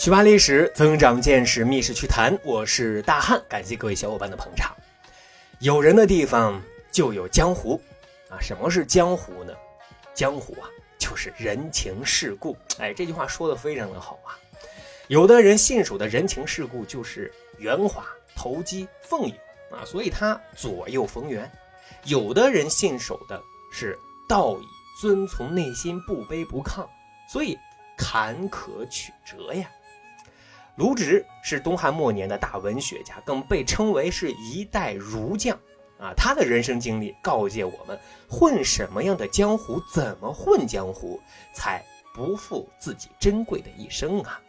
去扒历史，增长见识，密室趣谈。我是大汉，感谢各位小伙伴的捧场。有人的地方就有江湖啊！什么是江湖呢？江湖啊，就是人情世故。哎，这句话说的非常的好啊。有的人信守的人情世故就是圆滑、投机、奉迎啊，所以他左右逢源；有的人信守的是道义，遵从内心，不卑不亢，所以坎坷曲折呀。卢植是东汉末年的大文学家，更被称为是一代儒将啊。他的人生经历告诫我们：混什么样的江湖，怎么混江湖，才不负自己珍贵的一生啊。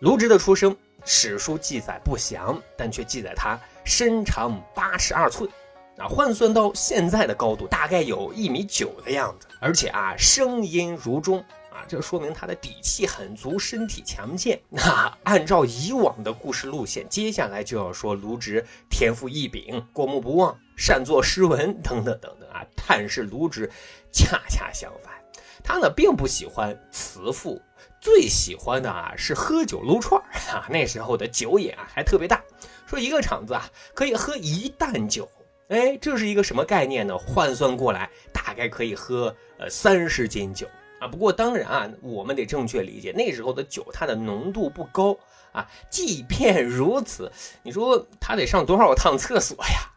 卢植的出生，史书记载不详，但却记载他身长八尺二寸，啊，换算到现在的高度，大概有一米九的样子，而且啊，声音如钟。这说明他的底气很足，身体强健。那按照以往的故事路线，接下来就要说卢植天赋异禀，过目不忘，善作诗文等等等等啊。但是卢植恰恰相反，他呢并不喜欢辞赋，最喜欢的啊是喝酒撸串啊。那时候的酒瘾啊还特别大，说一个场子啊可以喝一担酒，哎，这是一个什么概念呢？换算过来，大概可以喝呃三十斤酒。不过当然啊，我们得正确理解，那时候的酒它的浓度不高啊。即便如此，你说他得上多少趟厕所呀？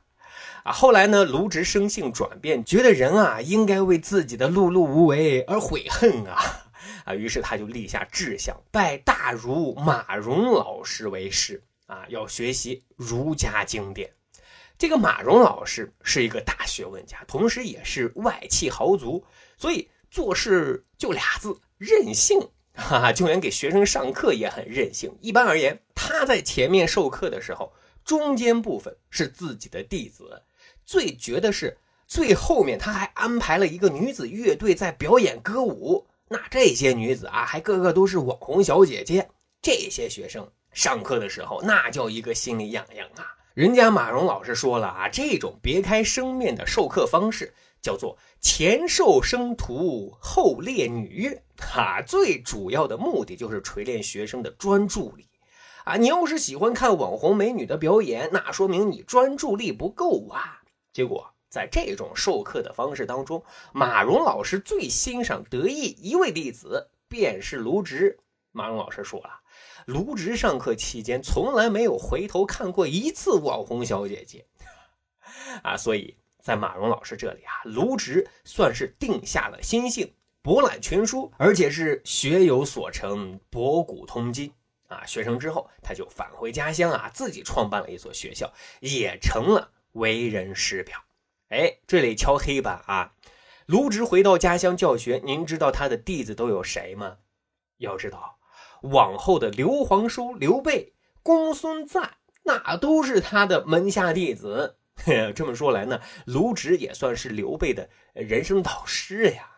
啊，后来呢，卢植生性转变，觉得人啊应该为自己的碌碌无为而悔恨啊啊，于是他就立下志向，拜大儒马融老师为师啊，要学习儒家经典。这个马融老师是一个大学问家，同时也是外戚豪族，所以。做事就俩字任性，哈哈，就连给学生上课也很任性。一般而言，他在前面授课的时候，中间部分是自己的弟子。最绝的是最后面，他还安排了一个女子乐队在表演歌舞。那这些女子啊，还个个都是网红小姐姐。这些学生上课的时候，那叫一个心里痒痒啊。人家马蓉老师说了啊，这种别开生面的授课方式。叫做前授生徒，后练女乐，哈，最主要的目的就是锤炼学生的专注力，啊，你要是喜欢看网红美女的表演，那说明你专注力不够啊。结果在这种授课的方式当中，马蓉老师最欣赏得意一位弟子便是卢植。马蓉老师说了，卢植上课期间从来没有回头看过一次网红小姐姐，啊，所以。在马蓉老师这里啊，卢植算是定下了心性，博览群书，而且是学有所成，博古通今啊。学成之后，他就返回家乡啊，自己创办了一所学校，也成了为人师表。哎，这里敲黑板啊，卢植回到家乡教学，您知道他的弟子都有谁吗？要知道，往后的刘皇叔刘备、公孙瓒，那都是他的门下弟子。这么说来呢，卢植也算是刘备的人生导师呀。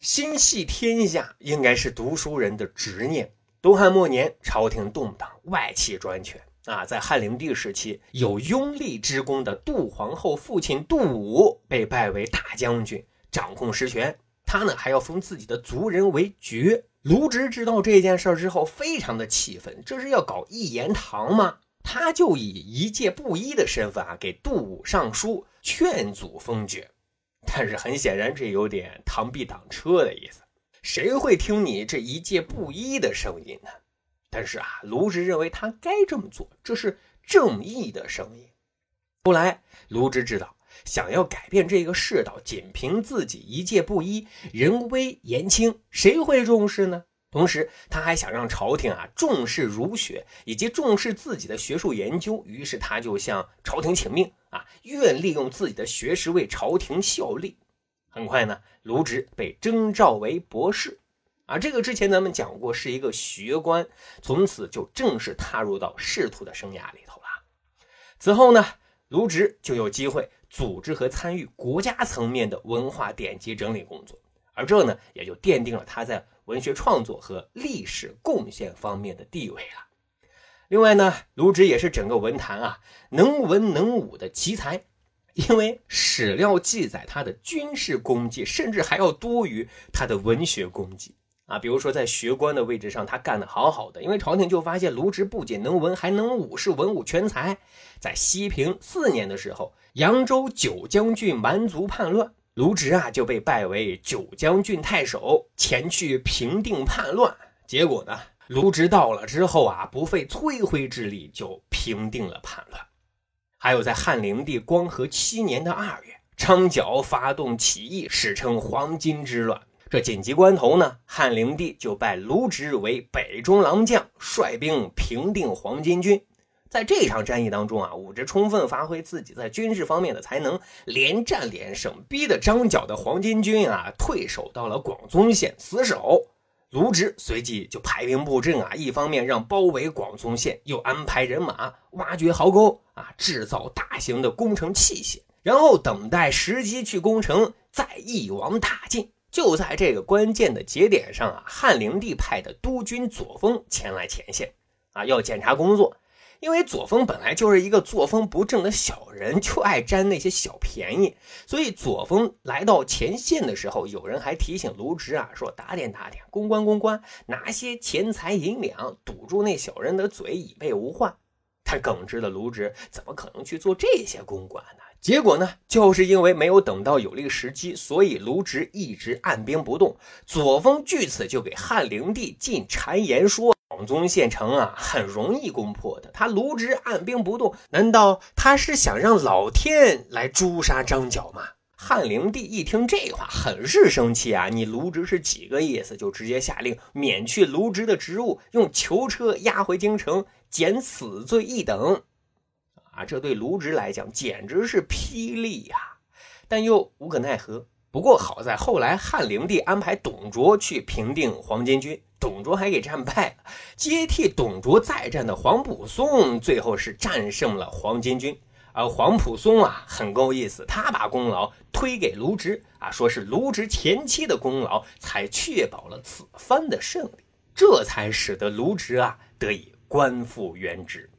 心系天下，应该是读书人的执念。东汉末年，朝廷动荡，外戚专权啊。在汉灵帝时期，有拥立之功的杜皇后父亲杜武被拜为大将军，掌控实权。他呢，还要封自己的族人为爵。卢植知道这件事之后，非常的气愤，这是要搞一言堂吗？他就以一介布衣的身份啊，给杜武上书劝阻封爵，但是很显然这有点螳臂挡车的意思，谁会听你这一介布衣的声音呢？但是啊，卢植认为他该这么做，这是正义的声音。后来卢植知道，想要改变这个世道，仅凭自己一介布衣，人微言轻，谁会重视呢？同时，他还想让朝廷啊重视儒学，以及重视自己的学术研究。于是，他就向朝廷请命啊，愿利用自己的学识为朝廷效力。很快呢，卢植被征召为博士啊，这个之前咱们讲过，是一个学官，从此就正式踏入到仕途的生涯里头了。此后呢，卢植就有机会组织和参与国家层面的文化典籍整理工作，而这呢，也就奠定了他在。文学创作和历史贡献方面的地位了。另外呢，卢植也是整个文坛啊能文能武的奇才，因为史料记载他的军事功绩甚至还要多于他的文学功绩啊，比如说在学官的位置上，他干得好好的，因为朝廷就发现卢植不仅能文，还能武，是文武全才。在西平四年的时候，扬州九将军蛮族叛乱，卢植啊就被拜为九江郡太守，前去平定叛乱。结果呢，卢植到了之后啊，不费吹灰之力就平定了叛乱。还有在汉灵帝光和七年的二月，张角发动起义，史称黄巾之乱。这紧急关头呢，汉灵帝就拜卢植为北中郎将，率兵平定黄巾军。在这场战役当中啊，武直充分发挥自己在军事方面的才能，连战连胜，逼得张角的黄巾军啊退守到了广宗县死守。卢植随即就排兵布阵啊，一方面让包围广宗县，又安排人马挖掘壕沟啊，制造大型的工程器械，然后等待时机去攻城，再一网打尽。就在这个关键的节点上啊，汉灵帝派的督军左峰前来前线，啊，要检查工作。因为左峰本来就是一个作风不正的小人，就爱占那些小便宜，所以左峰来到前线的时候，有人还提醒卢植啊，说打点打点，公关公关，拿些钱财银两堵住那小人的嘴，以备无患。他耿直的卢植怎么可能去做这些公关呢？结果呢，就是因为没有等到有利时机，所以卢植一直按兵不动。左峰据此就给汉灵帝进谗言说，广宗县城啊很容易攻破的。他卢植按兵不动，难道他是想让老天来诛杀张角吗？汉灵帝一听这话，很是生气啊！你卢植是几个意思？就直接下令免去卢植的职务，用囚车押回京城，减死罪一等。啊，这对卢植来讲简直是霹雳呀，但又无可奈何。不过好在后来汉灵帝安排董卓去平定黄巾军，董卓还给战败了。接替董卓再战的黄埔松，最后是战胜了黄巾军。而黄埔松啊，很够意思，他把功劳推给卢植啊，说是卢植前期的功劳才确保了此番的胜利，这才使得卢植啊得以官复原职。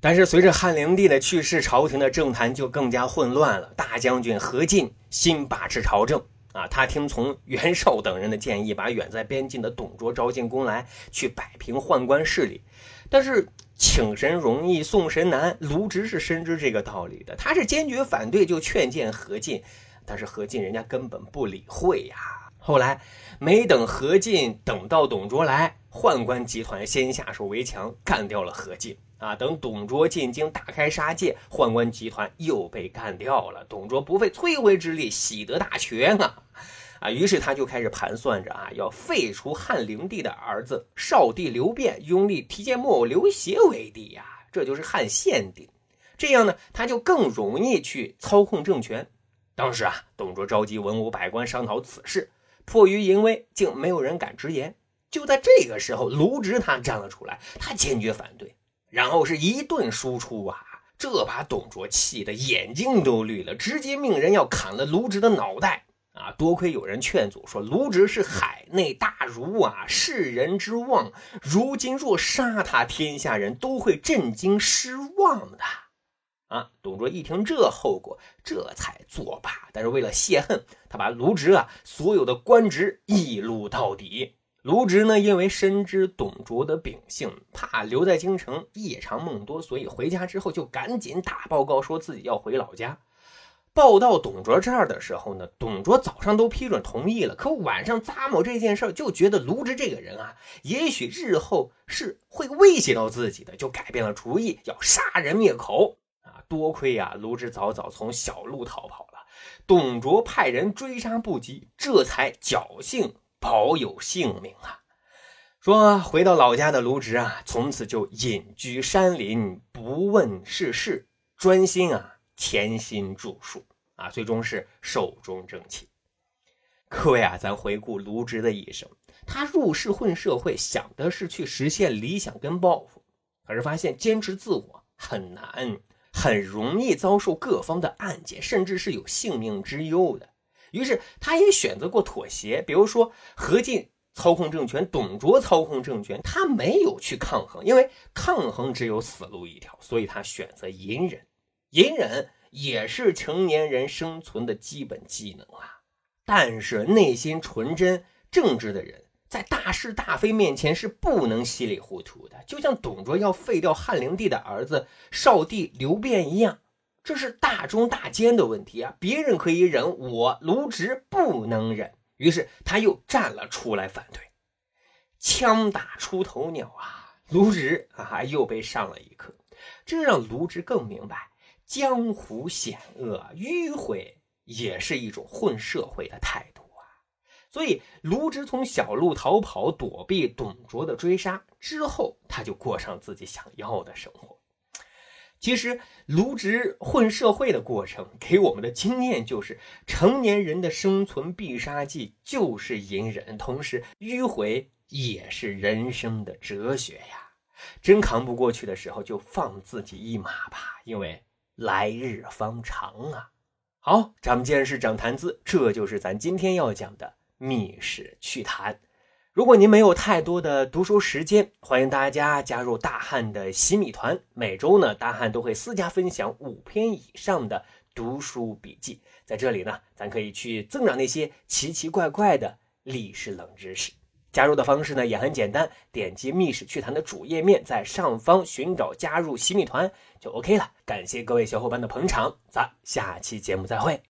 但是随着汉灵帝的去世，朝廷的政坛就更加混乱了。大将军何进新把持朝政啊，他听从袁绍等人的建议，把远在边境的董卓招进宫来，去摆平宦官势力。但是请神容易送神难，卢植是深知这个道理的，他是坚决反对，就劝谏何进，但是何进人家根本不理会呀。后来没等何进等到董卓来，宦官集团先下手为强，干掉了何进。啊！等董卓进京，大开杀戒，宦官集团又被干掉了。董卓不费吹灰之力，喜得大权啊！啊，于是他就开始盘算着啊，要废除汉灵帝的儿子少帝刘辩，拥立提剑木偶刘协为帝呀，这就是汉献帝。这样呢，他就更容易去操控政权。当时啊，董卓召集文武百官商讨此事，迫于淫威，竟没有人敢直言。就在这个时候，卢植他站了出来，他坚决反对。然后是一顿输出啊，这把董卓气得眼睛都绿了，直接命人要砍了卢植的脑袋啊！多亏有人劝阻，说卢植是海内大儒啊，世人之望，如今若杀他，天下人都会震惊失望的啊！董卓一听这后果，这才作罢。但是为了泄恨，他把卢植啊所有的官职一撸到底。卢植呢，因为深知董卓的秉性，怕留在京城夜长梦多，所以回家之后就赶紧打报告，说自己要回老家。报到董卓这儿的时候呢，董卓早上都批准同意了，可晚上咂摸这件事就觉得卢植这个人啊，也许日后是会威胁到自己的，就改变了主意，要杀人灭口！多亏啊，卢植早早从小路逃跑了，董卓派人追杀不及，这才侥幸。保有性命啊！说回到老家的卢植啊，从此就隐居山林，不问世事，专心啊潜心著述啊，最终是寿终正寝。各位啊，咱回顾卢植的一生，他入世混社会，想的是去实现理想跟抱负，可是发现坚持自我很难，很容易遭受各方的暗箭，甚至是有性命之忧的。于是，他也选择过妥协，比如说何进操控政权，董卓操控政权，他没有去抗衡，因为抗衡只有死路一条，所以他选择隐忍。隐忍也是成年人生存的基本技能啊。但是内心纯真正直的人，在大是大非面前是不能稀里糊涂的，就像董卓要废掉汉灵帝的儿子少帝刘辩一样，这是大中大奸的问题啊！别人可以忍，我卢植不能忍，于是他又站了出来反对。枪打出头鸟啊，卢植啊又被上了一课，这让卢植更明白江湖险恶，迂回也是一种混社会的态度。所以，卢植从小路逃跑，躲避董卓的追杀之后，他就过上自己想要的生活。其实，卢植混社会的过程给我们的经验就是：成年人的生存必杀技就是隐忍，同时迂回也是人生的哲学呀。真扛不过去的时候，就放自己一马吧，因为来日方长啊。好，长见识，长谈资，这就是咱今天要讲的。密室趣谈，如果您没有太多的读书时间，欢迎大家加入大汉的洗米团。每周呢，大汉都会私家分享五篇以上的读书笔记，在这里呢，咱可以去增长那些奇奇怪怪的历史冷知识。加入的方式呢也很简单，点击密室趣谈的主页面，在上方寻找加入洗米团就 OK 了。感谢各位小伙伴的捧场，咱下期节目再会。